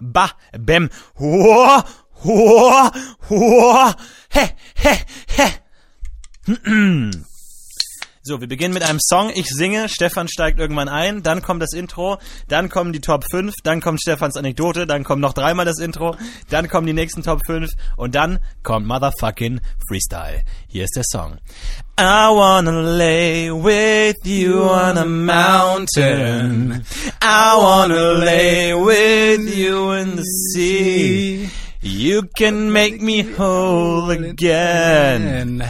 ba, bem, ho, ho, ho, he, he, he. So, wir beginnen mit einem Song. Ich singe, Stefan steigt irgendwann ein, dann kommt das Intro, dann kommen die Top 5, dann kommt Stefans Anekdote, dann kommt noch dreimal das Intro, dann kommen die nächsten Top 5 und dann kommt Motherfucking Freestyle. Hier ist der Song. I wanna lay with you on a mountain. I wanna lay with you in the sea. You can make me whole again.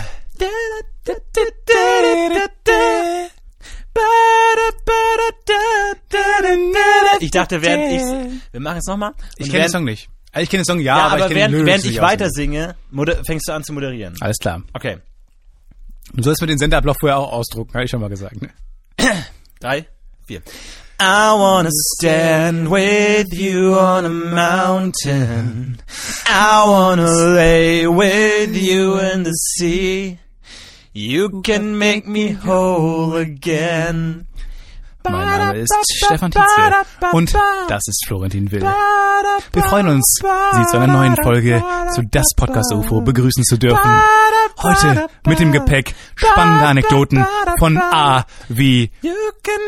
Ich dachte, während ich, wir machen es nochmal. Ich kenne den Song nicht. Also ich kenne den Song ja, Ja, aber, aber, ich während, den während ich weiter singe, fängst du an zu moderieren. Alles klar. Okay. Du sollst mir den Senderablauf vorher auch ausdrucken, habe ich schon mal gesagt. Ne? Drei, vier. I wanna stand with you on a mountain. I wanna lay with you in the sea. You can make me whole again. Mein Name ist Stefan Tietze und das ist Florentin Will. Wir freuen uns, Sie zu einer neuen Folge zu Das Podcast UFO begrüßen zu dürfen. Heute mit dem Gepäck spannende Anekdoten von A wie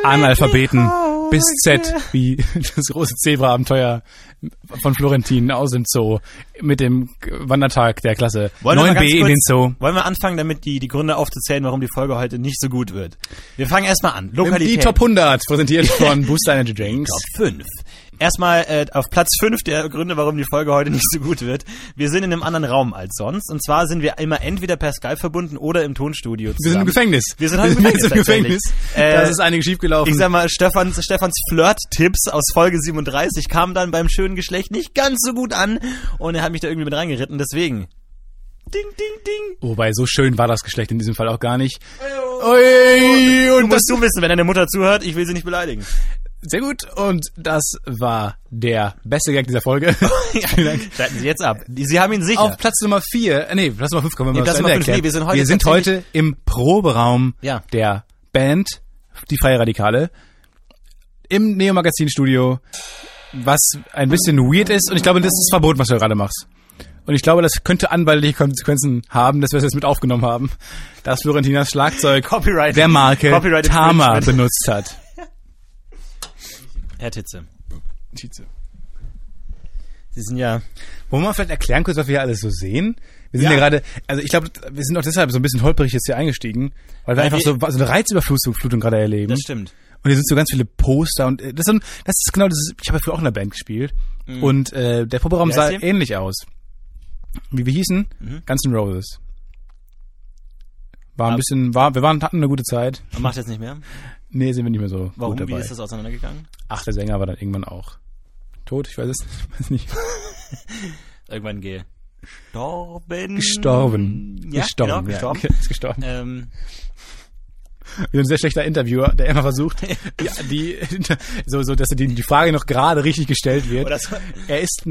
Analphabeten bis Z wie das große Zebra-Abenteuer von Florentin aus dem Zoo mit dem Wandertag der Klasse Wollen wir mal 9b ganz in den Zoo. Wollen wir anfangen, damit die, die Gründe aufzuzählen, warum die Folge heute nicht so gut wird? Wir fangen erstmal an. Lokalität. Die Top 100 präsentiert von Booster Energy Drinks. Top 5. Erstmal äh, auf Platz 5 der Gründe, warum die Folge heute nicht so gut wird. Wir sind in einem anderen Raum als sonst. Und zwar sind wir immer entweder per Skype verbunden oder im Tonstudio zusammen. Wir sind im Gefängnis. Wir sind halt im Gefängnis, im Gefängnis. Äh, da ist einiges schiefgelaufen. Ich sag mal, Stefans, Stefans Flirt-Tipps aus Folge 37 kamen dann beim schönen Geschlecht nicht ganz so gut an. Und er hat mich da irgendwie mit reingeritten. Deswegen. Ding, ding, ding. Wobei, so schön war das Geschlecht in diesem Fall auch gar nicht. Du und das, musst du wissen, wenn deine Mutter zuhört, ich will sie nicht beleidigen. Sehr gut. Und das war der beste Gag dieser Folge. Vielen Dank. Schalten Sie jetzt ab. Sie haben ihn sicher. Auf Platz Nummer 4, äh, nee, Platz Nummer 5 kommen wir Nee, mal Platz Nummer Ende fünf, erklären. nee, wir sind heute wir sind heute im Proberaum Ja. der Band Die Freie Radikale im Neo Magazin Studio, was ein bisschen weird ist und ich glaube, das ist verboten, was du gerade machst. Und ich glaube, das könnte anwaltliche Konsequenzen haben, dass wir es jetzt mit aufgenommen haben, dass Florentinas Schlagzeug Copyright. der Marke Copyright Tama benutzt hat. Herr Titze. Sie sind ja. Wollen wir mal vielleicht erklären kurz, was wir hier alles so sehen? Wir sind ja, Ja. gerade, also ich glaube, wir sind auch deshalb so ein bisschen holperig jetzt hier eingestiegen, weil wir Weil einfach wir- so, so eine Reizüberflutung Flutung gerade erleben. Das stimmt. Und hier sind so ganz viele Poster und äh, das, ist, so- das ist genau das. Ist, ich habe ja früher auch in einer Band gespielt und äh, der Proberaum Mhm. Sah die? ähnlich aus. Wie wir hießen? Mhm. Guns N' Roses. War ein bisschen, war, wir waren, hatten eine gute Zeit. Man macht jetzt nicht mehr. Nee, sind wir nicht mehr so Warum? gut Wie dabei. ist das auseinandergegangen? Ach, der Sänger war dann irgendwann auch tot. Ich weiß es ich weiß nicht. Irgendwann gestorben. Gestorben. Ja, gestorben. Genau, gestorben. Ja, ist gestorben. Ähm, Wie ein sehr schlechter Interviewer, der immer versucht, die, die so, so, dass die, die Frage noch gerade richtig gestellt wird. So. Er ist,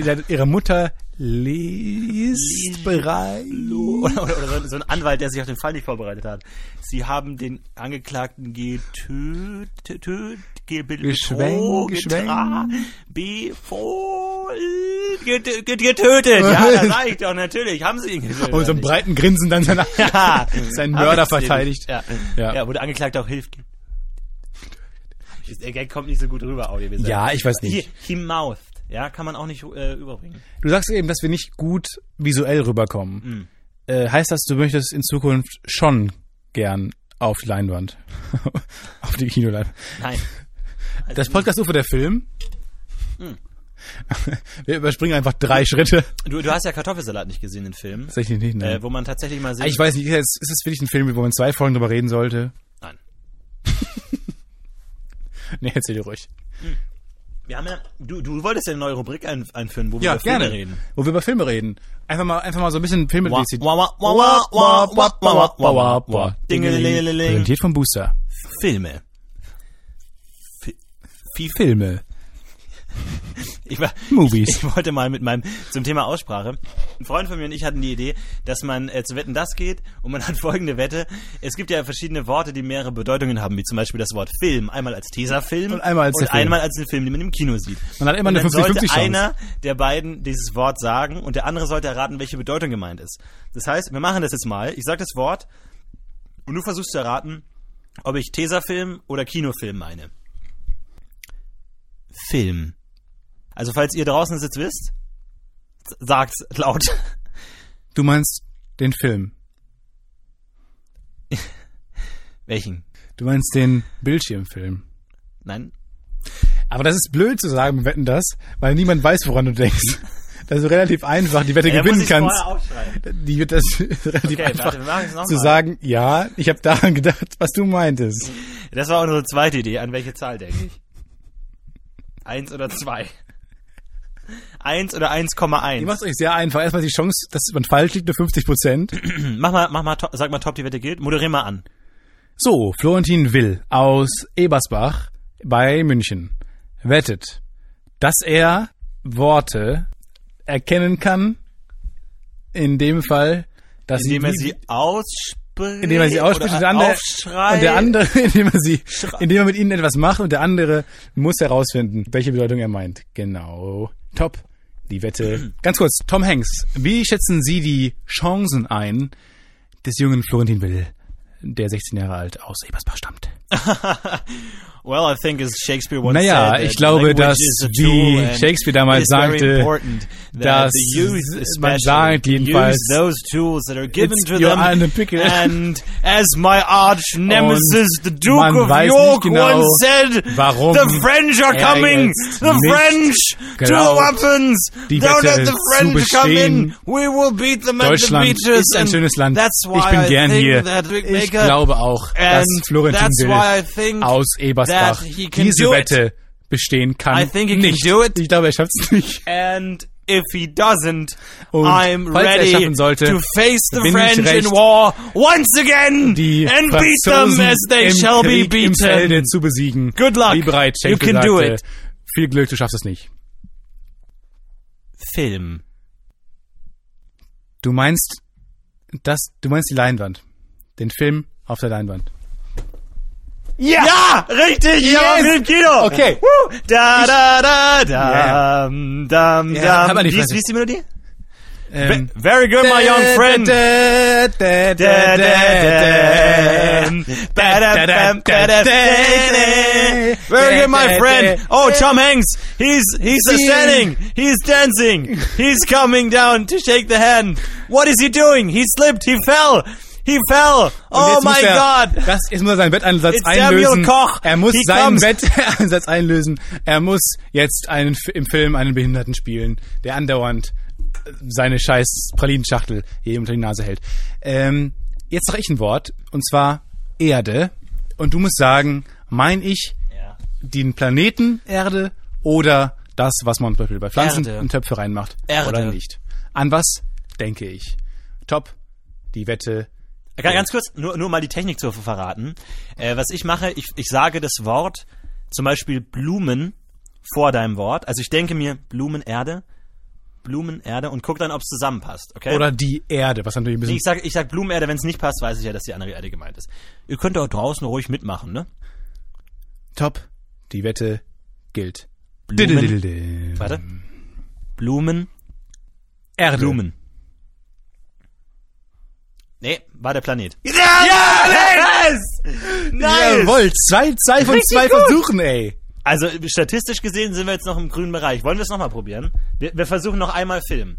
ihre Mutter liest bereit. oder, oder, oder so, so ein Anwalt, der sich auf den Fall nicht vorbereitet hat. Sie haben den Angeklagten getötet, getötet, Geschwenkt, getötet. Ja, das sag ich doch, natürlich. Haben sie ihn getötet. Und so einen oder breiten Grinsen dann seiner, nicht? ja. seinen Mörder verteidigt. Ja. Ja. Ja. wo der Angeklagte auch hilft. Der Gag kommt nicht so gut rüber, Audio. Ja, ich weiß nicht. Hier, he mouthed. Ja, kann man auch nicht äh, überbringen. Du sagst eben, dass wir nicht gut visuell rüberkommen. Mhm. Äh, heißt das, du möchtest in Zukunft schon gern auf die Leinwand? auf die Kinoleinwand. Nein. Also Das Podcast UFO der Film. Hm. Wir überspringen einfach drei Schritte. Du, du hast ja Kartoffelsalat nicht gesehen, den Film. Tatsächlich nicht, ne? Äh, wo man tatsächlich mal sieht. ich weiß nicht, ist es wirklich ein Film, wo man zwei Folgen drüber reden sollte? Nein. Nee, erzähl dir ruhig. Wir haben ja, du, du wolltest ja eine neue Rubrik ein, einführen, wo wir ja, über Filme gerne. reden. Wo wir über Filme reden. Einfach mal, einfach mal so ein bisschen Filme Präsentiert von Booster. Filme. F Filme. ich war, Movies. Ich, ich wollte mal mit meinem, zum Thema Aussprache. Ein Freund von mir und ich hatten die Idee, dass man äh, zu Wetten das geht und man hat folgende Wette. Es gibt ja verschiedene Worte, die mehrere Bedeutungen haben, wie zum Beispiel das Wort Film. Einmal als Tesafilm Und einmal als und einmal als den Film, den man im Kino sieht. Man hat immer und eine dann sollte 50-50 Chance. einer der beiden dieses Wort sagen und der andere sollte erraten, welche Bedeutung gemeint ist. Das heißt, wir machen das jetzt mal. Ich sage das Wort und du versuchst zu erraten, ob ich Tesafilm oder Kinofilm meine. Film. Also falls ihr draußen es jetzt wisst, sagt's laut. Du meinst den Film. Welchen? Du meinst den Bildschirmfilm. Nein? Aber das ist blöd zu sagen, wir wetten das, weil niemand weiß, woran du denkst. Das ist relativ einfach, die Wette Ja, gewinnen kannst. Die wird das relativ Okay, einfach warte, wir machen es noch zu mal. sagen, ja, ich habe daran gedacht, was du meintest. Das war unsere zweite Idee. An welche Zahl denke ich? Eins oder zwei? Eins oder Ihr 1,1? macht euch sehr einfach. Erstmal die Chance, dass man falsch liegt, nur 50 Prozent. Mach mal, mach mal, sag mal, top, die Wette gilt. Moderier mal an. So, Florentin Will aus Ebersbach bei München wettet, dass er Worte erkennen kann, in dem Fall, dass Indem er sie, ausspricht. indem er sie ausspricht und der andere, und der andere, indem er sie, Schrei- indem er mit ihnen etwas macht und der andere muss herausfinden, welche Bedeutung er meint. Genau. Top. Die Wette. Ganz kurz, Tom Hanks, wie schätzen Sie die Chancen ein des jungen Florentin Will, der 16 Jahre alt aus Ebersbach stammt? Well, I think as Shakespeare once Naja, said, ich glaube, dass wie Shakespeare damals sagte, dass man sagt jedenfalls, those tools that are given it's to them. And as my arch nemesis, the Duke of York, genau, once said, warum "The French are coming. The French, two glaubt, weapons. Don't let the French come in. We will beat them at the beaches." ist ein schönes Land. That's why ich bin I gern think hier. Ich glaube auch, dass Florentin that's Will why I think aus Ebersbach can diese do it. Wette bestehen kann. I think he can nicht. do it. Ich glaube, er schafft es nicht. And if he doesn't, Und I'm er ready sollte, to face the bin ich French in recht, war once again Die and beat them as they shall be Krieg im Felde beaten. zu besiegen. Good luck. Wie bereits You Shakespeare can do sagte, it. Viel Glück, du schaffst es nicht. Film. Du meinst das, du meinst die Leinwand. Den Film auf der Leinwand. Ja, ja richtig. Yes. Ja, Kino. Okay. Woo. Da da da da. Yeah. Dam, dam, dam. halt mal die wie, ist, Fresse. wie ist die Melodie? Ähm, Very good, my young friend. Da, da, da, da. Very good, my friend. Oh, Tom Hanks. He's he's See. standing. He's dancing. He's coming down to shake the hand. What is he doing? He slipped. He fell. He fell. Oh my er, God. Das, muss er seinen Wetteinsatz It's Samuel einlösen. Koch. Er muss He seinen. Wetteinsatz einlösen. Er muss jetzt einen, im Film einen Behinderten spielen, der andauernd seine scheiß Pralinenschachtel hier unter die Nase hält. Ähm, jetzt sag ich ein Wort, und zwar Erde. Und du musst sagen, mein ich Ja. den Planeten Erde oder das, was man zum Beispiel bei Pflanzen Erde. in Töpfe reinmacht Erde. oder nicht. An was denke ich? Top, die Wette. Ga- Ganz kurz, nur, nur mal die Technik zu verraten. Äh, was ich mache, ich, ich sage das Wort, zum Beispiel Blumen, vor deinem Wort. Also ich denke mir Blumenerde, Blumenerde und guck dann, ob es zusammenpasst. Okay? Oder die Erde, was natürlich ein bisschen ich sag, ich sag Blumenerde, wenn es nicht passt, weiß ich ja, dass die andere Erde gemeint ist. Ihr könnt auch draußen ruhig mitmachen, ne? top. Die Wette gilt. Blumen, warte. Blumen, Erde. Blumen. Nee, war der Planet. Ja, Nice! Nice! Jawohl, zwei, zwei von Richtig zwei gut. Versuchen, ey. Also statistisch gesehen sind wir jetzt noch im grünen Bereich. Wollen wir es nochmal probieren? Wir, wir versuchen noch einmal Film.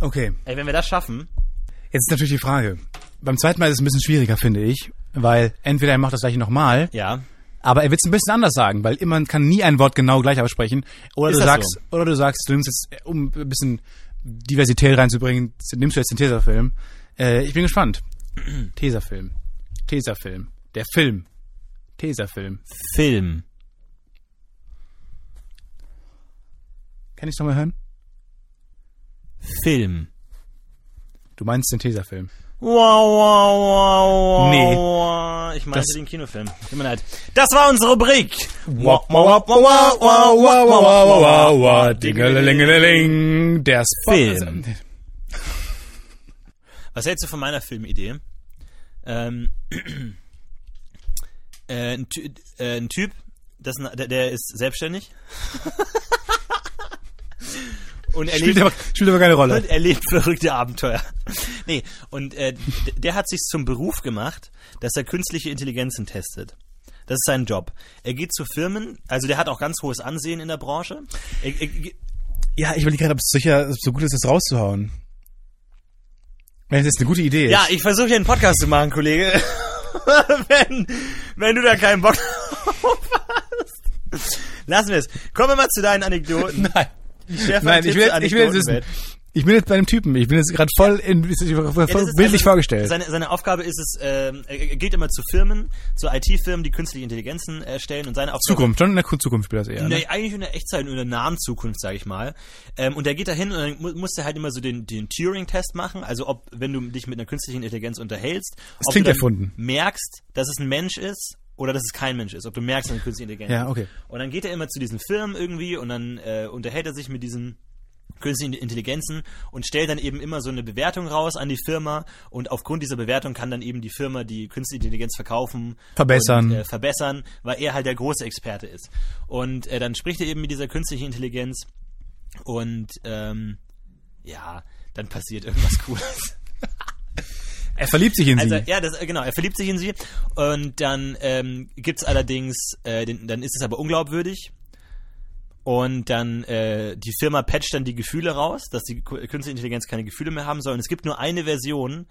Okay, Ey, wenn wir das schaffen. jetzt ist natürlich die Frage. Beim zweiten Mal ist es ein bisschen schwieriger, finde ich, weil entweder er macht das gleiche nochmal, Ja. aber er wird es ein bisschen anders sagen, weil man kann nie ein Wort genau gleich aussprechen. Oder Ist du sagst, oder du sagst, du nimmst jetzt, um ein bisschen Diversität reinzubringen, nimmst du jetzt den Tesafilm. Äh, ich bin gespannt. Tesafilm. Tesafilm. Der Film. Tesafilm. Film. Kann ich nochmal hören? Film. Du meinst den Tesafilm. Wow, wow, wow, wow. Nee. wow. Ich meinte Das- den Kinofilm. Tut mir leid. Das war unsere Rubrik. Wow, wow, wow, wow, wow, wow, wow, wow, wow, wow, wow, Dingelingeling, der Spot. Film. Was hältst du von meiner Filmidee? Ähm, äh, ein, Ty äh, ein Typ, das, der, der ist selbstständig. und er Spielt lebt, aber, spielt aber keine Rolle. und er lebt verrückte Abenteuer. nee, und äh, der hat sich zum Beruf gemacht, dass er künstliche Intelligenzen testet. Das ist sein Job. Er geht zu Firmen, also der hat auch ganz hohes Ansehen in der Branche. Er, er, Ja, ich überlege gerade, ob es sicher so gut ist, das rauszuhauen. Wenn das eine gute Idee ist. Ja, ich versuche hier einen Podcast zu machen, Kollege. wenn, wenn du da keinen Bock drauf hast. Lassen wir es. Kommen wir mal zu deinen Anekdoten. Nein. Nein, ich will, ich will wissen. Ich bin jetzt bei dem Typen. Ich bin jetzt gerade voll in, voll Ja, ist bildlich also vorgestellt. Seine, seine Aufgabe ist es, ähm, er geht immer zu Firmen, zu IT-Firmen, die künstliche Intelligenzen erstellen und seine Aufgabe Zukunft, schon in der Zukunft spielt das eher. Ne? Nee, eigentlich in der Echtzeit, in der nahen Zukunft, sage ich mal. Ähm, und der geht da hin und dann mu muss der halt immer so den, den Turing-Test machen. Also ob, wenn du dich mit einer künstlichen Intelligenz unterhältst, Das ob klingt du erfunden. merkst, dass es ein Mensch ist oder dass es kein Mensch ist. Ob du merkst, dass es eine künstliche Intelligenz Ja, ist. okay. Und dann geht er immer zu diesen Firmen irgendwie und dann äh, unterhält er sich mit diesen künstlichen Intelligenzen und stellt dann eben immer so eine Bewertung raus an die Firma und aufgrund dieser Bewertung kann dann eben die Firma die künstliche Intelligenz verkaufen Verbessern. und, äh, verbessern, weil er halt der große Experte ist. Und äh, dann spricht er eben mit dieser künstlichen Intelligenz und ähm, ja, dann passiert irgendwas Cooles. Er verliebt sich in Also sie. ja, das, äh, genau, er verliebt sich in sie und dann ähm, gibt's allerdings, äh, den, dann ist es aber unglaubwürdig und dann äh, die Firma patcht dann die Gefühle raus, dass die künstliche Intelligenz keine Gefühle mehr haben soll und es gibt nur eine Version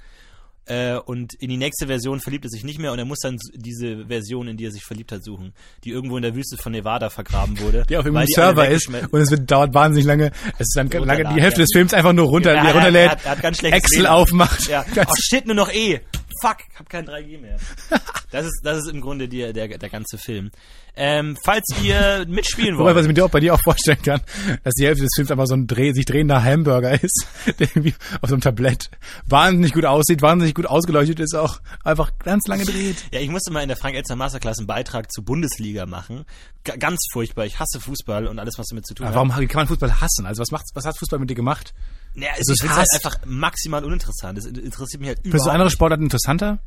äh, und in die nächste Version verliebt er sich nicht mehr und er muss dann diese Version, in die er sich verliebt hat, suchen, die irgendwo in der Wüste von Nevada vergraben wurde. Die auf irgendeinem Server ist und es wird, dauert wahnsinnig lange. Es ist dann lange, die Hälfte ja. des Films einfach nur runter, Ja, er er- runterlädt, er hat- er hat Excel aufmacht. Ja. Oh shit, nur noch E. Fuck, hab kein 3G mehr. Das ist, das ist im Grunde die, der, der ganze Film. Ähm, falls ihr mitspielen Wobei, was wollt. ich mir dir auch bei dir auch vorstellen kann, dass die Hälfte des Films einfach so ein dreh, sich drehender Hamburger ist, der irgendwie auf so einem Tablett wahnsinnig gut aussieht, wahnsinnig gut ausgeleuchtet ist, auch einfach ganz lange dreht. Ja, ich musste mal in der Frank-Elster Masterclass einen Beitrag zur Bundesliga machen. G ganz furchtbar. Ich hasse Fußball und alles, was damit zu tun Aber hat. warum kann man Fußball hassen? Also was macht, was hat Fußball mit dir gemacht? Ja, es Also ist es halt einfach maximal uninteressant. Das interessiert mich halt Findest du überhaupt andere. Sportarten interessanter?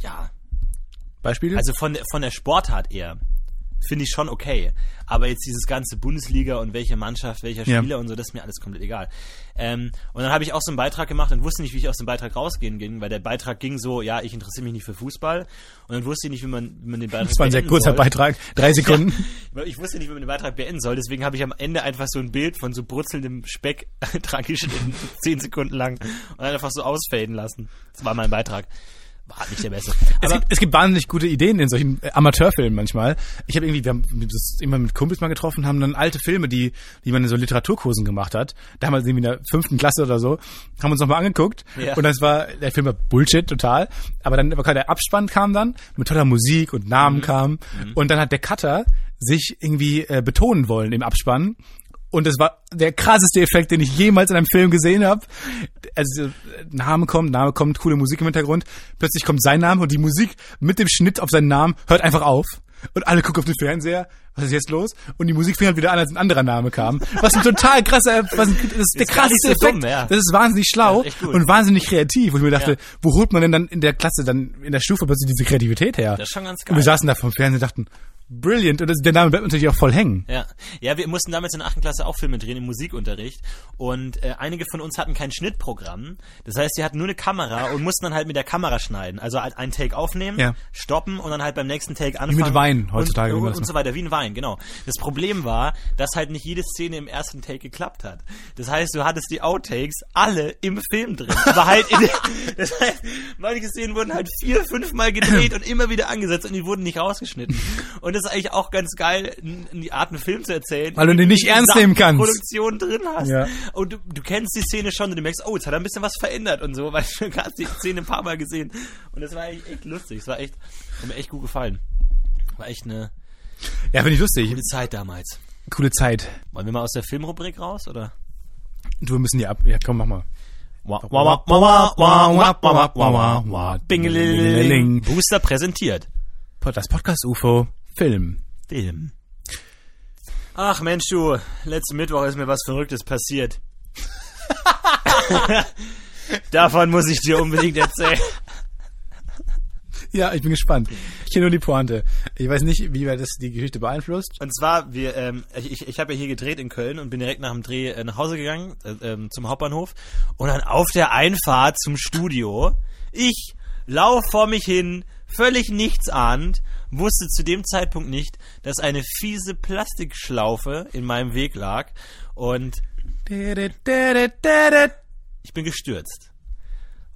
Ja, Beispiele? also von, von der Sportart eher. Finde ich schon okay. Aber jetzt dieses ganze Bundesliga und welche Mannschaft, welcher Ja. Spieler und so, das ist mir alles komplett egal. Ähm, und dann habe ich auch so einen Beitrag gemacht und wusste nicht, wie ich aus dem Beitrag rausgehen ging, weil der Beitrag ging so, ja, ich interessiere mich nicht für Fußball. Und dann wusste ich nicht, wie man, wie man den Beitrag das war ein sehr kurzer soll. Beitrag, drei Sekunden. Ja, ich wusste nicht, wie man den Beitrag beenden soll, deswegen habe ich am Ende einfach so ein Bild von so brutzelndem Speck dran geschnitten, zehn Sekunden lang und einfach so ausfaden lassen. Das war mein Beitrag. War nicht der beste. Es Aber gibt, es gibt wahnsinnig gute Ideen in solchen äh, Amateurfilmen manchmal. Ich habe irgendwie, wir haben das immer mit Kumpels mal getroffen, haben dann alte Filme, die, die man in so Literaturkursen gemacht hat, damals irgendwie in der fünften Klasse oder so, haben uns nochmal angeguckt. Ja. Und das war, der Film war Bullshit total. Aber dann war der Abspann kam dann, mit toller Musik und Namen kam. Und dann hat der Cutter sich irgendwie äh, betonen wollen im Abspann. Und es war der krasseste Effekt, den ich jemals in einem Film gesehen habe. Also Name kommt, Name kommt, coole Musik im Hintergrund. Plötzlich kommt sein Name und die Musik mit dem Schnitt auf seinen Namen hört einfach auf. Und alle gucken auf den Fernseher. Was ist jetzt los? Und die Musik fing halt wieder an, als ein anderer Name kam. Was ein total krasser, was ein, das ist der Ist krasseste so Effekt. dumm, ja. Das ist wahnsinnig schlau gut. und wahnsinnig kreativ. Wo ich mir dachte, Ja. wo holt man denn dann in der Klasse, dann in der Stufe plötzlich diese Kreativität her? Das ist schon ganz Und wir geil. saßen da vom Fernseher und dachten, brilliant. Und das, der Name bleibt natürlich auch voll hängen. Ja, ja, wir mussten damals in der 8. Klasse auch Filme drehen im Musikunterricht und äh, einige von uns hatten kein Schnittprogramm. Das heißt, die hatten nur eine Kamera und mussten dann halt mit der Kamera schneiden. Also halt einen Take aufnehmen, Ja. stoppen und dann halt beim nächsten Take anfangen. mit Wein heutzutage, wie Und, und, und so weiter, wie ein Wein, genau. Das Problem war, dass halt nicht jede Szene im ersten Take geklappt hat. Das heißt, du hattest die Outtakes alle im Film drin. Aber halt in der, das heißt, manche Szenen wurden halt vier, fünf Mal gedreht und immer wieder angesetzt und die wurden nicht rausgeschnitten. Und das ist eigentlich auch ganz geil, die Art, einen Film zu erzählen. Weil du den nicht ernst nehmen kannst. Produktion drin hast. Ja. Und du, du kennst die Szene schon und du merkst, oh, jetzt hat er ein bisschen was verändert und so, weil du hast die Szene ein paar Mal gesehen. Und das war eigentlich echt lustig. Es war echt, hat mir echt gut gefallen. War echt eine Ja, finde ich lustig. gute Zeit damals. Coole Zeit. Wollen wir mal aus der Filmrubrik raus, oder? Du, wir müssen die ab. Ja, komm, mach mal. Booster präsentiert. Das Podcast UFO Film. Film. Ach Mensch, du, letzten Mittwoch ist mir was Verrücktes passiert. Davon muss ich dir unbedingt erzählen. Ja, ich bin gespannt. Ich kenne nur die Pointe. Ich weiß nicht, wie das die Geschichte beeinflusst. Und zwar, wir, ähm, ich, ich habe ja hier gedreht in Köln und bin direkt nach dem Dreh äh, nach Hause gegangen, äh, ähm, zum Hauptbahnhof. Und dann auf der Einfahrt zum Studio, ich lauf vor mich hin, völlig nichtsahnend, wusste zu dem Zeitpunkt nicht, dass eine fiese Plastikschlaufe in meinem Weg lag und ich bin gestürzt.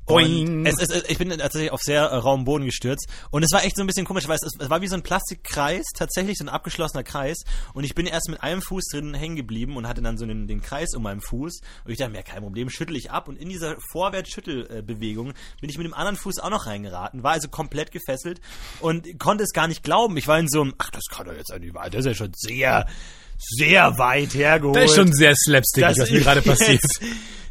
Und es, es, es, ich bin tatsächlich auf sehr äh, rauen Boden gestürzt. Und es war echt so ein bisschen komisch, weil es, es war wie so ein Plastikkreis, tatsächlich so ein abgeschlossener Kreis. Und ich bin erst mit einem Fuß drin hängen geblieben und hatte dann so den, den Kreis um meinen Fuß. Und ich dachte mir, kein Problem, schüttel ich ab. Und in dieser Vorwärtsschüttelbewegung bin ich mit dem anderen Fuß auch noch reingeraten, war also komplett gefesselt und konnte es gar nicht glauben. Ich war in so einem, ach, das kann doch jetzt nicht wahr, das ist ja schon sehr, sehr weit hergeholt. Das ist schon sehr slapstickig, was mir gerade passiert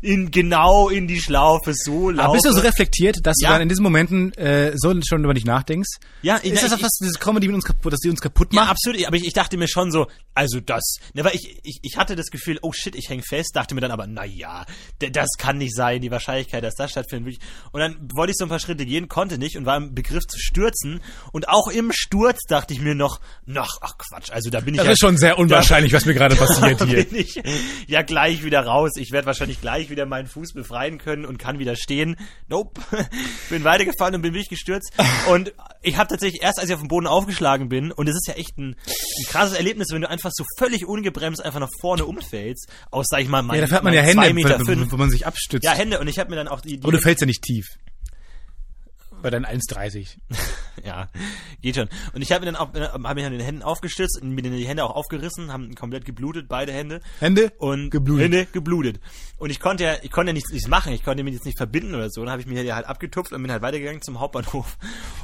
in genau in die Schlaufe so laufe. Aber bist du so reflektiert, dass ja. du dann in diesen Momenten äh, so schon über dich nachdenkst? Ja, ist ja, das ich, was diese Comedy mit uns kaputt, dass die uns kaputt macht? Ja, absolut. Aber ich, ich dachte mir schon so, also das, ne, weil ich, ich, ich hatte das Gefühl, oh shit, ich häng fest. Dachte mir dann aber, na ja, das kann nicht sein, die Wahrscheinlichkeit, dass das stattfindet. Und dann wollte ich so ein paar Schritte gehen, konnte nicht und war im Begriff zu stürzen. Und auch im Sturz dachte ich mir noch, noch, ach Quatsch, also da bin ich das ja, ist schon sehr unwahrscheinlich, was mir gerade passiert hier. ich ja gleich wieder raus. Ich werde wahrscheinlich gleich wieder meinen Fuß befreien können und kann wieder stehen. Nope. bin weitergefallen und bin wirklich gestürzt. Und ich habe tatsächlich erst, als ich auf dem Boden aufgeschlagen bin, und es ist ja echt ein, ein, krasses Erlebnis, wenn du einfach so völlig ungebremst einfach nach vorne umfällst, aus, sag ich mal, mein, Ja, da hat man ja Hände, Meter wo, wo man sich abstützt. Ja, Hände. Und ich habe mir dann auch die... die Aber du fällst ja nicht tief. Bei deinen 1,30. ja, geht schon. Und ich habe mir dann auch, habe mich an den Händen aufgestützt und mir die Hände auch aufgerissen, haben komplett geblutet, beide Hände. Hände? Und geblutet. Hände geblutet. Und ich konnte ja, ich konnte ja nichts, nichts machen, ich konnte mich jetzt nicht verbinden oder so. Dann habe ich mich halt abgetupft und bin halt weitergegangen zum Hauptbahnhof.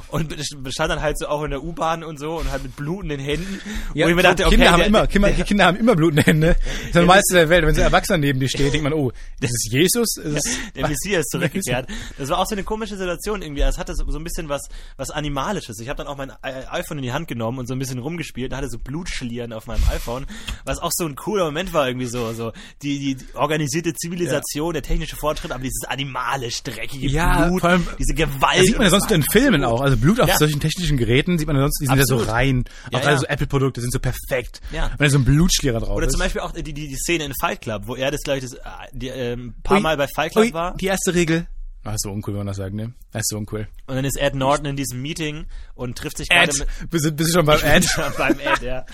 Und stand dann halt so auch in der U-Bahn und so und halt mit blutenden Händen. Ja, wo ich mir dachte, okay, Kinder haben immer, Kinder, der, Kinder haben immer blutende Hände. Das ist das Normalste der Welt. Wenn so ein Erwachsener neben dir steht, denkt man, oh, das ist Jesus? Das ist der Messias zurückgekehrt. Das war auch so eine komische Situation irgendwie. Es hatte so ein bisschen was was Animalisches. Ich habe dann auch mein iPhone in die Hand genommen und so ein bisschen rumgespielt und hatte so Blutschlieren auf meinem iPhone, was auch so ein cooler Moment war irgendwie so, so die, die organisierte Zivilisation, ja. der technische Fortschritt, aber dieses animalisch dreckige ja, Blut, vor allem, diese Gewalt. Das sieht man ja sonst in Filmen auch. Also Blut auf ja. solchen technischen Geräten sieht man ja sonst, die sind Absolut. ja so rein. Auch gerade so Apple-Produkte sind so perfekt. Ja. Wenn da so ein Blutschlierer drauf Oder ist. zum Beispiel auch die, die, die Szene in Fight Club, wo er das, glaube ich, das, äh, die, äh, ein paar ui, Mal bei Fight Club ui, war. Die erste Regel, Ach, ist so uncool, wenn man das sagt, ne? Das ist so uncool. Und dann ist Ed Norton in diesem Meeting und trifft sich gerade mit... Bist, bist du schon beim Ed? schon beim Ed, ja.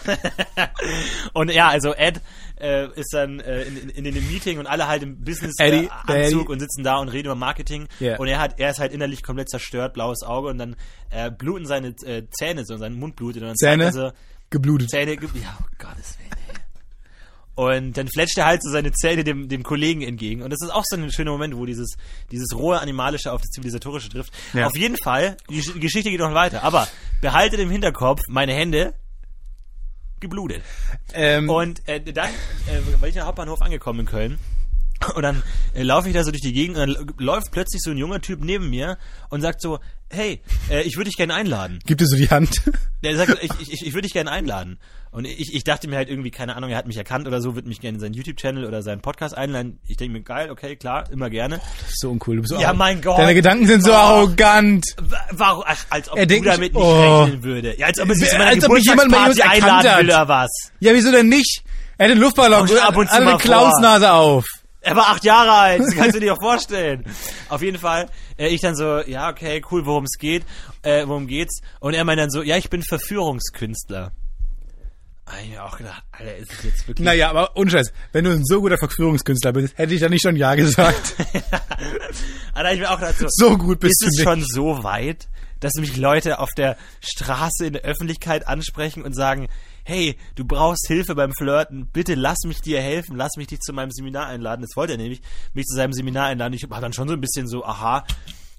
und ja, also Ed äh, ist dann äh, in, in, in, dem Meeting und alle halt im Business-Anzug äh, und sitzen da und reden über Marketing. Yeah. Und er hat, er ist halt innerlich komplett zerstört, blaues Auge und dann äh, bluten seine äh, Zähne so, sein Mund blutet und dann Zähne? So, geblutet. Zähne, ge ja, oh Gottes Willen. Und dann fletscht er halt so seine Zähne dem, dem Kollegen entgegen. Und das ist auch so ein schöner Moment, wo dieses, dieses rohe Animalische auf das Zivilisatorische trifft. Ja. Auf jeden Fall, die Geschichte geht noch weiter. Aber behaltet im Hinterkopf, meine Hände geblutet. Ähm. Und äh, dann, äh, weil ich am Hauptbahnhof angekommen in Köln, und dann äh, laufe ich da so durch die Gegend und dann läuft plötzlich so ein junger Typ neben mir und sagt so, hey, äh, ich würde dich gerne einladen. Gibt dir so die Hand? Der sagt, ich, ich, ich würde dich gerne einladen. Und ich, ich dachte mir halt irgendwie, keine Ahnung, er hat mich erkannt oder so, würde mich gerne in seinen YouTube-Channel oder seinen Podcast einladen. Ich denke mir, geil, okay, klar, immer gerne. Das ist so uncool. Du bist so ja, mein Gott. Deine Gedanken sind so oh, arrogant. Warum? Ach, als ob er du damit nicht oh. rechnen würde. Ja, als ob zu meiner als ob mich jemand mal einladen hat. will oder was. Ja, wieso denn nicht? Er hat den Luftballon und ab und zu eine Clownsnase auf. Er war acht Jahre alt, das kannst du dir doch vorstellen. Auf jeden Fall, äh, ich dann so, ja, okay, cool, worum es geht, äh, worum geht's? Und er meint dann so, ja, ich bin Verführungskünstler. Ich mir auch gedacht, Alter, ist es jetzt wirklich. Naja, aber unscheiß, wenn du ein so guter Verführungskünstler bist, hätte ich da nicht schon Ja gesagt. Alter, ich mir auch gedacht, so, so gut bist ist du es schon so weit, dass mich Leute auf der Straße in der Öffentlichkeit ansprechen und sagen, hey, du brauchst Hilfe beim Flirten, bitte lass mich dir helfen, lass mich dich zu meinem Seminar einladen. Das wollte er nämlich, mich zu seinem Seminar einladen. Ich war dann schon so ein bisschen so, aha,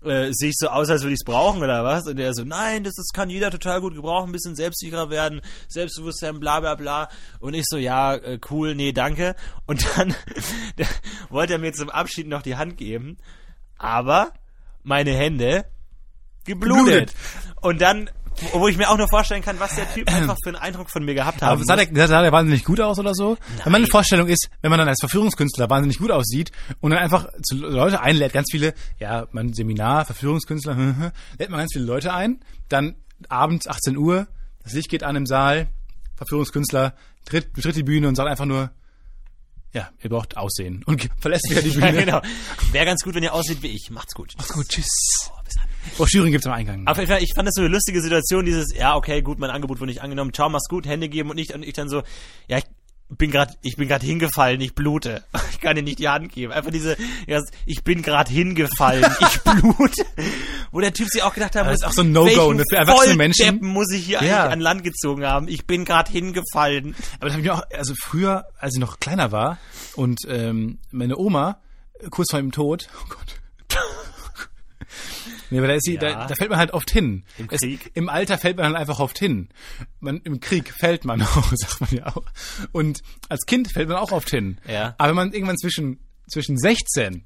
äh, sehe ich so aus, als würde ich es brauchen oder was? Und er so, nein, das, das kann jeder total gut gebrauchen, ein bisschen selbstsicherer werden, Selbstbewusstsein, bla bla bla. Und ich so, ja, äh, cool, nee, danke. Und dann wollte er mir zum Abschied noch die Hand geben, aber meine Hände geblutet. geblutet. Und dann Wo ich mir auch nur vorstellen kann, was der Typ einfach für einen Eindruck von mir gehabt Aber sah der, sah der wahnsinnig gut aus oder so? Weil meine Vorstellung ist, wenn man dann als Verführungskünstler wahnsinnig gut aussieht und dann einfach zu Leute einlädt, ganz viele, ja, mein Seminar, Verführungskünstler, lädt man ganz viele Leute ein, dann abends 18 Uhr, das Licht geht an im Saal, Verführungskünstler tritt, betritt die Bühne und sagt einfach nur, ja, ihr braucht Aussehen und verlässt wieder die Ja, Bühne. genau. Wäre ganz gut, wenn ihr aussieht wie ich. Macht's gut. Macht's gut, tschüss. Broschüren gibt's am Eingang. Auf jeden Fall, ich fand das so eine lustige Situation, dieses, ja, okay, gut, mein Angebot wurde nicht angenommen, ciao, mach's gut, Hände geben und nicht, und ich dann so, ja, ich bin gerade, ich bin gerade hingefallen, ich blute. Ich kann dir nicht die Hand geben. Einfach diese, ja, ich bin gerade hingefallen, ich blute. Wo der Typ sich auch gedacht hat, Das ist auch so ein No-Go, ne, für erwachsene Menschen. Muss ich hier Ja. eigentlich an Land gezogen haben. Ich bin gerade hingefallen. Aber das habe ich mir auch, also früher, als ich noch kleiner war und ähm, meine Oma äh, kurz vor ihrem Tod, oh Gott. nee, aber da ist sie, Ja. da, da fällt man halt oft hin. Im Es- Krieg? Im Alter fällt man halt einfach oft hin. Man, Im Krieg fällt man auch, sagt man ja auch. Und als Kind fällt man auch oft hin. Ja. Aber wenn man irgendwann zwischen, zwischen 16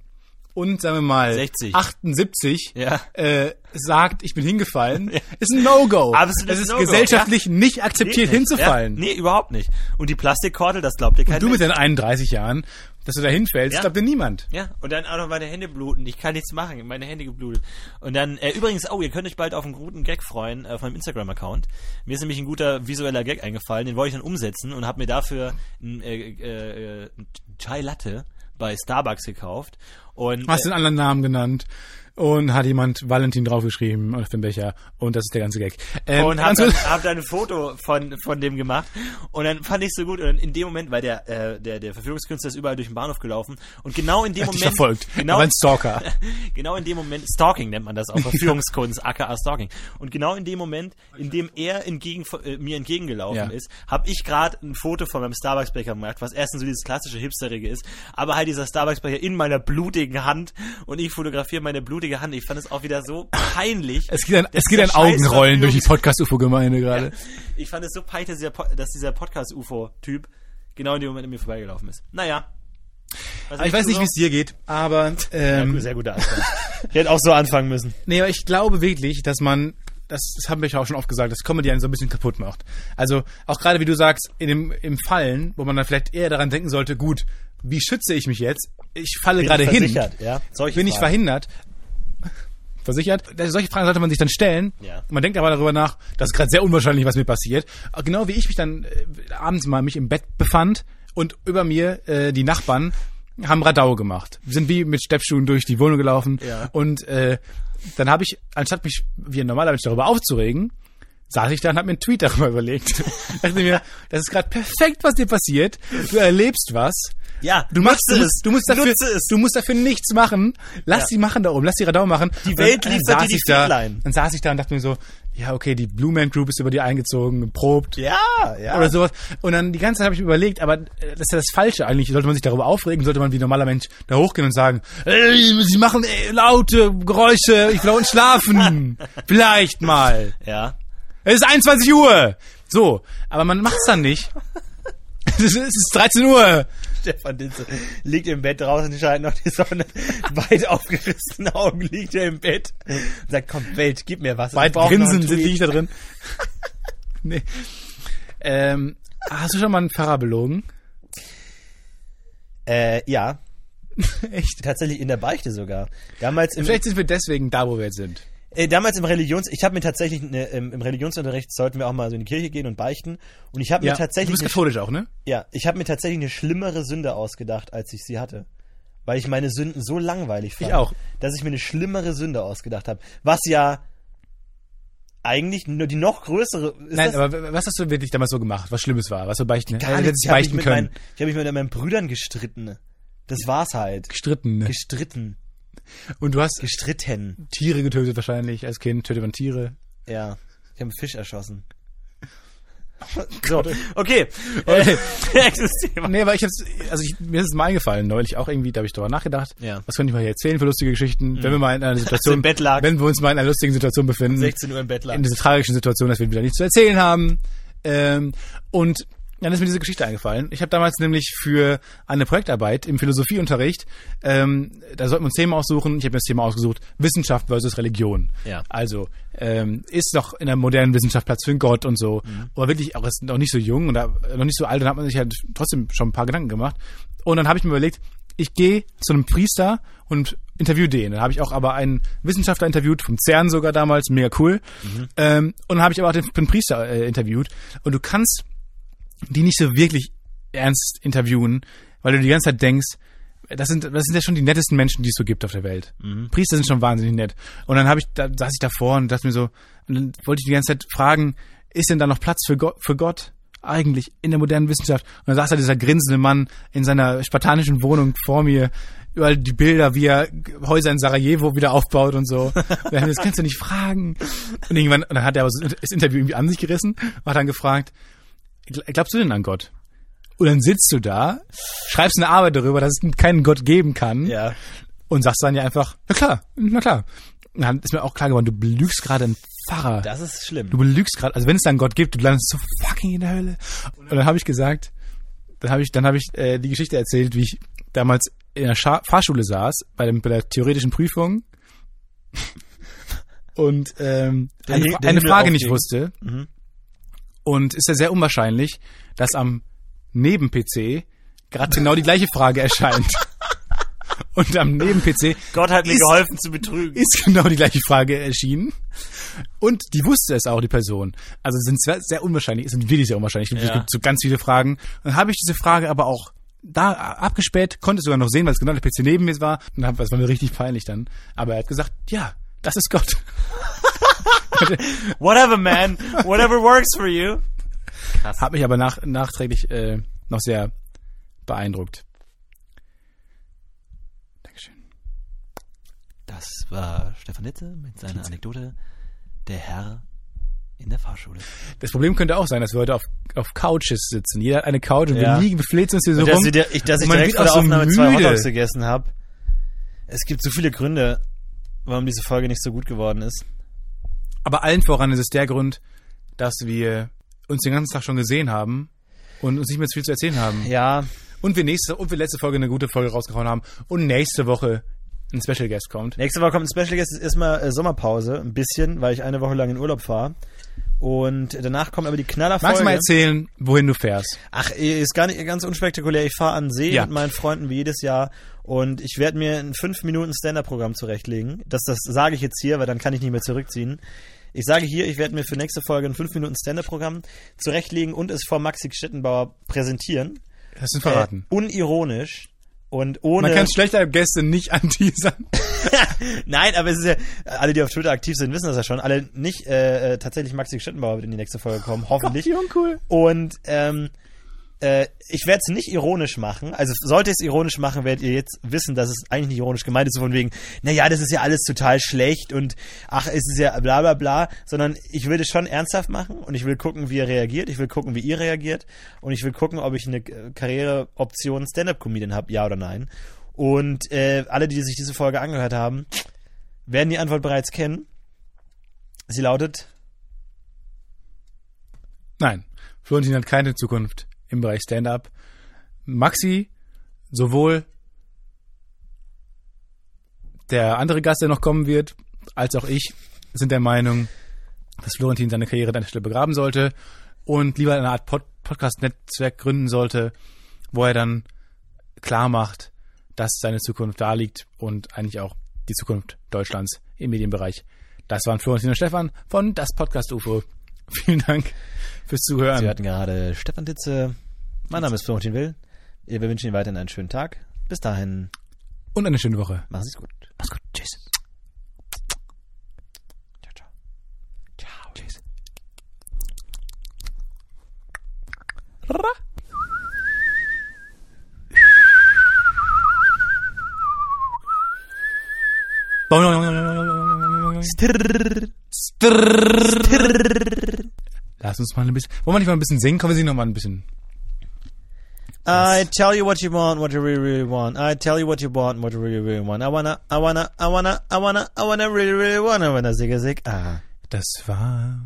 und, sagen wir mal, 60. 78 Ja. äh, sagt, ich bin hingefallen, ist ein No-Go. Es ist No-Go, gesellschaftlich nicht akzeptiert, nicht. hinzufallen. Ja, nee, überhaupt nicht. Und die Plastikkordel, das glaubt dir kein Du Mensch. mit deinen 31 Jahren, dass du da hinfällst, Ja. glaubt dir niemand. Ja, und dann auch noch meine Hände bluten. Ich kann nichts machen, meine Hände geblutet. Und dann, äh, übrigens, oh, ihr könnt euch bald auf einen guten Gag freuen äh, von meinem Instagram-Account. Mir ist nämlich ein guter visueller Gag eingefallen, den wollte ich dann umsetzen und habe mir dafür ein, äh, äh, äh, ein Chai Latte bei Starbucks gekauft. Und Hast äh, den anderen Namen genannt und hat jemand Valentin draufgeschrieben auf den Becher und das ist der ganze Gag. Ähm, und hab dann, hab dann ein Foto von, von dem gemacht und dann fand ich so gut und in dem Moment, weil der, äh, der, der Verführungskünstler ist überall durch den Bahnhof gelaufen und genau in dem Moment, verfolgt. genau, ein Stalker. genau in dem Moment, Stalking nennt man das auch, Verführungskunst, aka Stalking. Und genau in dem Moment, in dem er entgegen, äh, mir entgegengelaufen Ja. ist, habe ich gerade ein Foto von meinem Starbucks-Becher gemacht, was erstens so dieses klassische Hipsterige ist, aber halt dieser Starbucks-Becher in meiner blutigen Hand und ich fotografiere meine blutige Hand. Ich fand es auch wieder so peinlich. Es geht ein, es geht ein Augenrollen durch die Podcast-UFO-Gemeinde gerade. ich fand es so peinlich, dass dieser, dass dieser Podcast-UFO-Typ genau in dem Moment an mir vorbeigelaufen ist. Naja. Aber ich weiß nicht, wie es dir geht, aber Ja, ähm, gut, sehr guter Anfang. ich hätte auch so anfangen müssen. nee, aber ich glaube wirklich, dass man das, das haben wir ja auch schon oft gesagt, dass Comedy einen so ein bisschen kaputt macht. Also auch gerade wie du sagst, in dem im Fallen, wo man dann vielleicht eher daran denken sollte, gut, wie schütze ich mich jetzt? Ich falle gerade hin. ja? Bin ich Fragen. verhindert? Versichert? Solche Fragen sollte man sich dann stellen. Ja. Man denkt aber darüber nach, das ist gerade sehr unwahrscheinlich, was mir passiert. Genau wie ich mich dann äh, abends mal mich im Bett befand und über mir äh, die Nachbarn haben Radau gemacht. Wir sind wie mit Steppschuhen durch die Wohnung gelaufen. Ja. Und äh, dann habe ich, anstatt mich wie ein normaler Mensch darüber aufzuregen, saß ich da und habe mir einen Tweet darüber überlegt. dachte mir, das ist gerade perfekt, was dir passiert. Du erlebst was. Ja, Du machst, nutze musst, du musst dafür, es. du musst dafür nichts machen. Lass Ja. sie machen da oben, lass die Radau machen. Die Welt dann, liefert saß dir die ich da. Dann saß ich da und dachte mir so, ja, okay, die Blue Man Group ist über dir eingezogen, geprobt. Ja, ja. Oder sowas. Und dann die ganze Zeit habe ich überlegt, aber äh, das ist ja das Falsche eigentlich. Sollte man sich darüber aufregen, sollte man wie ein normaler Mensch da hochgehen und sagen, ey, sie machen ey, laute Geräusche, ich will unten schlafen. Vielleicht mal. Ja. Es ist 21 Uhr. So, aber man macht's dann nicht. Es es ist 13 Uhr. Stefan Dinze liegt im Bett draußen, scheint noch die Sonne. Weit aufgerissene Augen liegt er im Bett. Und sagt, komm, Welt, gib mir was. Weit Ich brauch noch einen grinsen sind Tweet. liege ich da drin. nee. Ähm, hast du schon mal einen Pfarrer belogen? Äh, ja. Echt? Tatsächlich in der Beichte sogar. Damals im, Vielleicht sind wir deswegen da, wo wir jetzt sind. Äh, damals im Religions, ich habe mir tatsächlich ne, im, im Religionsunterricht sollten wir auch mal so in die Kirche gehen und beichten. Und ich habe mir du tatsächlich bist eine, katholisch auch, ne? ja, ich habe mir tatsächlich eine schlimmere Sünde ausgedacht, als ich sie hatte. Weil ich meine Sünden so langweilig fand, Ich auch. dass ich mir eine schlimmere Sünde ausgedacht habe. Was ja eigentlich nur die noch größere ist Nein, aber was hast du wirklich damals so gemacht? Was Schlimmes war? Was du beichten, gar äh, nichts. Ich habe mich, beichten mit können? meinen- ich hab mich mit meinen Brüdern gestritten. Das war's halt. Gestritten. Ne? Gestritten. Und du hast Gestritten. Tiere getötet wahrscheinlich. Als Kind tötet man Tiere. Ja. Ich habe einen Fisch erschossen. So, okay. Äh, nächstes Thema. Nee, aber ich hab's, also ich, mir ist es mal eingefallen neulich auch irgendwie, da habe ich drüber nachgedacht. Ja. Was könnte ich mal hier erzählen für lustige Geschichten, wenn wir mal in einer Situation, im Bett lag. wenn wir uns mal in einer lustigen Situation befinden. 16 Uhr im Bett lag. in dieser tragischen Situation, dass wir wieder nichts zu erzählen haben. Ähm, und dann ist mir diese Geschichte eingefallen. Ich habe damals nämlich für eine Projektarbeit im Philosophieunterricht, ähm, da sollten wir uns Thema aussuchen. Ich habe mir das Thema ausgesucht: Wissenschaft versus Religion. Ja. Also ähm, ist doch in der modernen Wissenschaft Platz für einen Gott und so. Mhm. Aber wirklich auch ist noch nicht so jung und noch nicht so alt. Dann hat man sich halt trotzdem schon ein paar Gedanken gemacht. Und dann habe ich mir überlegt, ich gehe zu einem Priester und interview den. Dann habe ich auch aber einen Wissenschaftler interviewt, vom CERN sogar damals, mega cool. Ähm, und dann habe ich aber auch den, den Priester äh, interviewt. Und du kannst die nicht so wirklich ernst interviewen, weil du die ganze Zeit denkst, das sind, das sind ja schon die nettesten Menschen, die es so gibt auf der Welt. Priester sind schon wahnsinnig nett. Und dann habe ich, da saß ich davor und dachte mir so, und dann wollte ich die ganze Zeit fragen, ist denn da noch Platz für Gott, für Gott eigentlich in der modernen Wissenschaft? Und dann saß da dieser grinsende Mann in seiner spartanischen Wohnung vor mir, überall die Bilder, wie er Häuser in Sarajevo wieder aufbaut und so. Und dann, das kannst du nicht fragen. Und irgendwann, und dann hat er aber das Interview irgendwie an sich gerissen und hat dann gefragt, "Gl- glaubst du denn an Gott? Und dann sitzt du da, schreibst eine Arbeit darüber, dass es keinen Gott geben kann Ja. und sagst dann ja einfach, na klar, na klar. Und dann ist mir auch klar geworden, du belügst gerade einen Pfarrer. Das ist schlimm. Du belügst gerade, also wenn es da einen Gott gibt, du landest so fucking in der Hölle. Und dann habe ich gesagt, dann habe ich, dann habe ich äh, die Geschichte erzählt, wie ich damals in der Scha Fahrschule saß bei, dem, bei der theoretischen Prüfung und ähm, Der eine, der eine Frage nicht wusste. Mhm. Und ist ja sehr unwahrscheinlich, dass am Neben-PC gerade genau die gleiche Frage erscheint. Und am Neben-PC Gott hat mir Ist- geholfen zu betrügen. ist genau die gleiche Frage erschienen. Und die wusste es auch, die Person. Also es sind sehr, sehr unwahrscheinlich, es sind wirklich sehr unwahrscheinlich. Es Ja. gibt so ganz viele Fragen. Dann habe ich diese Frage aber auch da abgespäht, konnte sogar noch sehen, weil es genau der PC neben mir war. Und das war mir richtig peinlich dann. Aber er hat gesagt, ja, das ist Gott. Whatever, man. Whatever works for you. Hat mich aber nach, nachträglich äh, noch sehr beeindruckt. Dankeschön. Das war Stefan Litze mit seiner Anekdote Der Herr in der Fahrschule. Das Problem könnte auch sein, dass wir heute auf, auf Couches sitzen. Jeder hat eine Couch und Ja. wir liegen, wir flitzen uns hier so Und dass, rum. dir, ich, dass ich direkt vor der so Aufnahme zwei müde. Hotdogs gegessen habe. Es gibt so viele Gründe, warum diese Folge nicht so gut geworden ist. Aber allen voran ist es der Grund, dass wir uns den ganzen Tag schon gesehen haben und uns nicht mehr viel zu erzählen haben. Ja, Und wir nächste und wir letzte Folge eine gute Folge rausgehauen haben und nächste Woche ein Special Guest kommt. nächste Woche kommt ein Special Guest, ist erstmal äh, Sommerpause, ein bisschen, weil ich eine Woche lang in Urlaub fahre. Und danach kommt aber die Knallerfolge. Magst du mal erzählen, wohin du fährst? Ach, ist gar nicht ganz unspektakulär. Ich fahre an See Ja. mit meinen Freunden wie jedes Jahr und ich werde mir ein 5 Minuten Stand-Up-Programm zurechtlegen. Das, das sage ich jetzt hier, weil dann kann ich nicht mehr zurückziehen. Ich sage hier, ich werde mir für nächste Folge ein 5 Minuten Stand-Up-Programm zurechtlegen und es vor Maxi Stettenbauer präsentieren. Hast du verraten? Äh, unironisch und ohne. Man kann schlechter Gäste nicht anteasern. Nein, aber es ist ja, alle, die auf Twitter aktiv sind, wissen das ja schon. Alle nicht äh, äh, tatsächlich Maxi Stettenbauer wird in die nächste Folge kommen, hoffentlich. Wie uncool. Und ähm, äh, ich werde es nicht ironisch machen. Also sollte ich es ironisch machen, werdet ihr jetzt wissen, dass es eigentlich nicht ironisch gemeint ist, so von wegen, naja, das ist ja alles total schlecht und ach, es ist ja bla bla bla, sondern ich will es schon ernsthaft machen und ich will gucken, wie er reagiert, ich will gucken, wie ihr reagiert und ich will gucken, ob ich eine Karriereoption Stand-Up-Comedian habe, ja oder nein. Und äh, alle, die sich diese Folge angehört haben, werden die Antwort bereits kennen. Sie lautet, Nein, Florentin hat keine Zukunft im Bereich Stand-up. Maxi, sowohl der andere Gast, der noch kommen wird, als auch ich, sind der Meinung, dass Florentin seine Karriere an der Stelle begraben sollte und lieber eine Art Pod Podcast-Netzwerk gründen sollte, wo er dann klar macht, dass seine Zukunft da liegt und eigentlich auch die Zukunft Deutschlands im Medienbereich. Das waren Florentin und Stefan von Das Podcast UFO. Vielen Dank fürs Zuhören. Sie hatten gerade Stefan Ditze. Mein Name ist Florentin Will. Wir wünschen Ihnen weiterhin einen schönen Tag. Bis dahin, und eine schöne Woche. machen Sie es gut. Mach's gut. Tschüss. Ciao, ciao. Ciao. Tschüss. Lass uns mal ein bisschen. Wollen wir nicht mal ein bisschen singen? Kommen wir singen noch mal ein bisschen. I tell you what you want, what you really, really want. I tell you what you want, what you really, really want. I wanna, I wanna, I wanna, I wanna, I wanna, really, really wanna, wanna, zig, zig, ah. Das war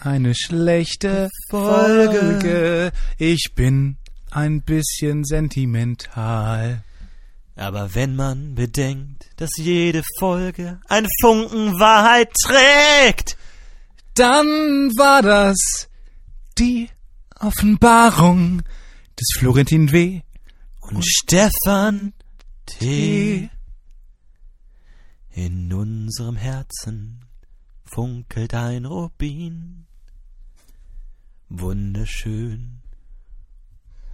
eine schlechte Folge. Ich bin ein bisschen sentimental. Aber wenn man bedenkt, dass jede Folge ein Funken Wahrheit trägt, dann war das die Offenbarung des Florentin W. und Stefan T. In unserem Herzen funkelt ein Rubin, wunderschön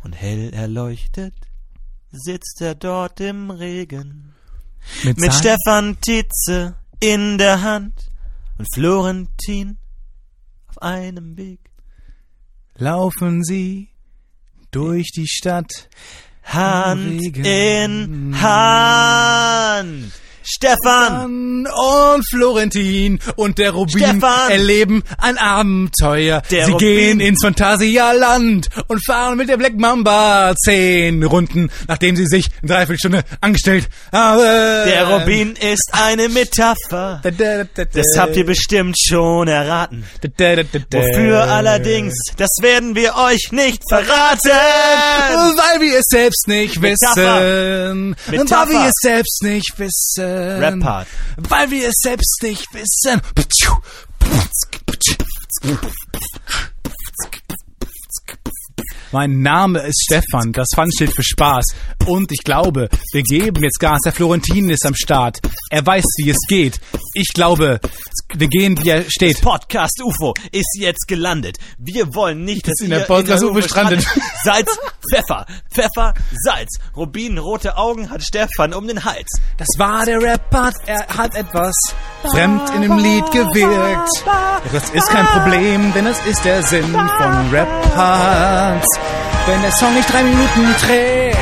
und hell erleuchtet sitzt er dort im Regen mit, Sein- Stefan Tietze in der Hand und Florentin auf einem Weg. Laufen Sie durch die Stadt. Hand in Hand. Stefan! und Florentin und der Rubin Stefan! erleben ein Abenteuer. Der Sie Rubin! gehen ins Phantasialand und fahren mit der Black Mamba zehn Runden, nachdem sie sich eine Dreiviertelstunde angestellt haben. Der Rubin ist eine Metapher. Das habt ihr bestimmt schon erraten. Wofür allerdings, das werden wir euch nicht verraten. Weil wir es selbst nicht Metapher. wissen. Metapher. Weil wir es selbst nicht wissen. Rap-Part. Weil wir es selbst nicht wissen. Mein Name ist Stefan, das Fun steht für Spaß. Und ich glaube, wir geben jetzt Gas. Der Florentin ist am Start. Er weiß, wie es geht. Ich glaube, wir gehen, wie er steht. Podcast UFO ist jetzt gelandet. Wir wollen nicht, dass in der Podcast UFO strandet. Salz, Pfeffer, Pfeffer, Salz. Rubinrote Augen hat Stefan um den Hals. Das war der Rap-Part. Er hat etwas fremd in dem Lied gewirkt. Das ist kein Problem, denn es ist der Sinn von Rap-Parts. Wenn der Song nicht drei Minuten trägt.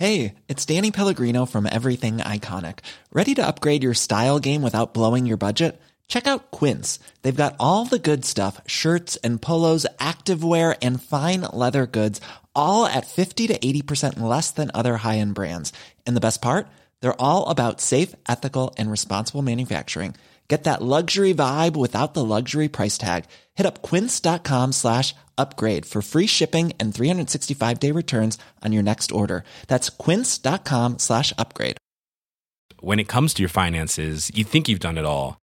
Hey, it's Danny Pellegrino from Everything Iconic. Ready to upgrade your style game without blowing your budget? Check out Quince. They've got all the good stuff shirts and polos, activewear, and fine leather goods, all at 50 to 80% less than other high end brands. And the best part? They're all about safe, ethical, and responsible manufacturing. Get that luxury vibe without the luxury price tag. Hit up quince.com slash upgrade for free shipping and 365 day returns on your next order. That's quince.com slash upgrade. when it comes to your finances, you think you've done it all.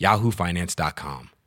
yahoofinance.com.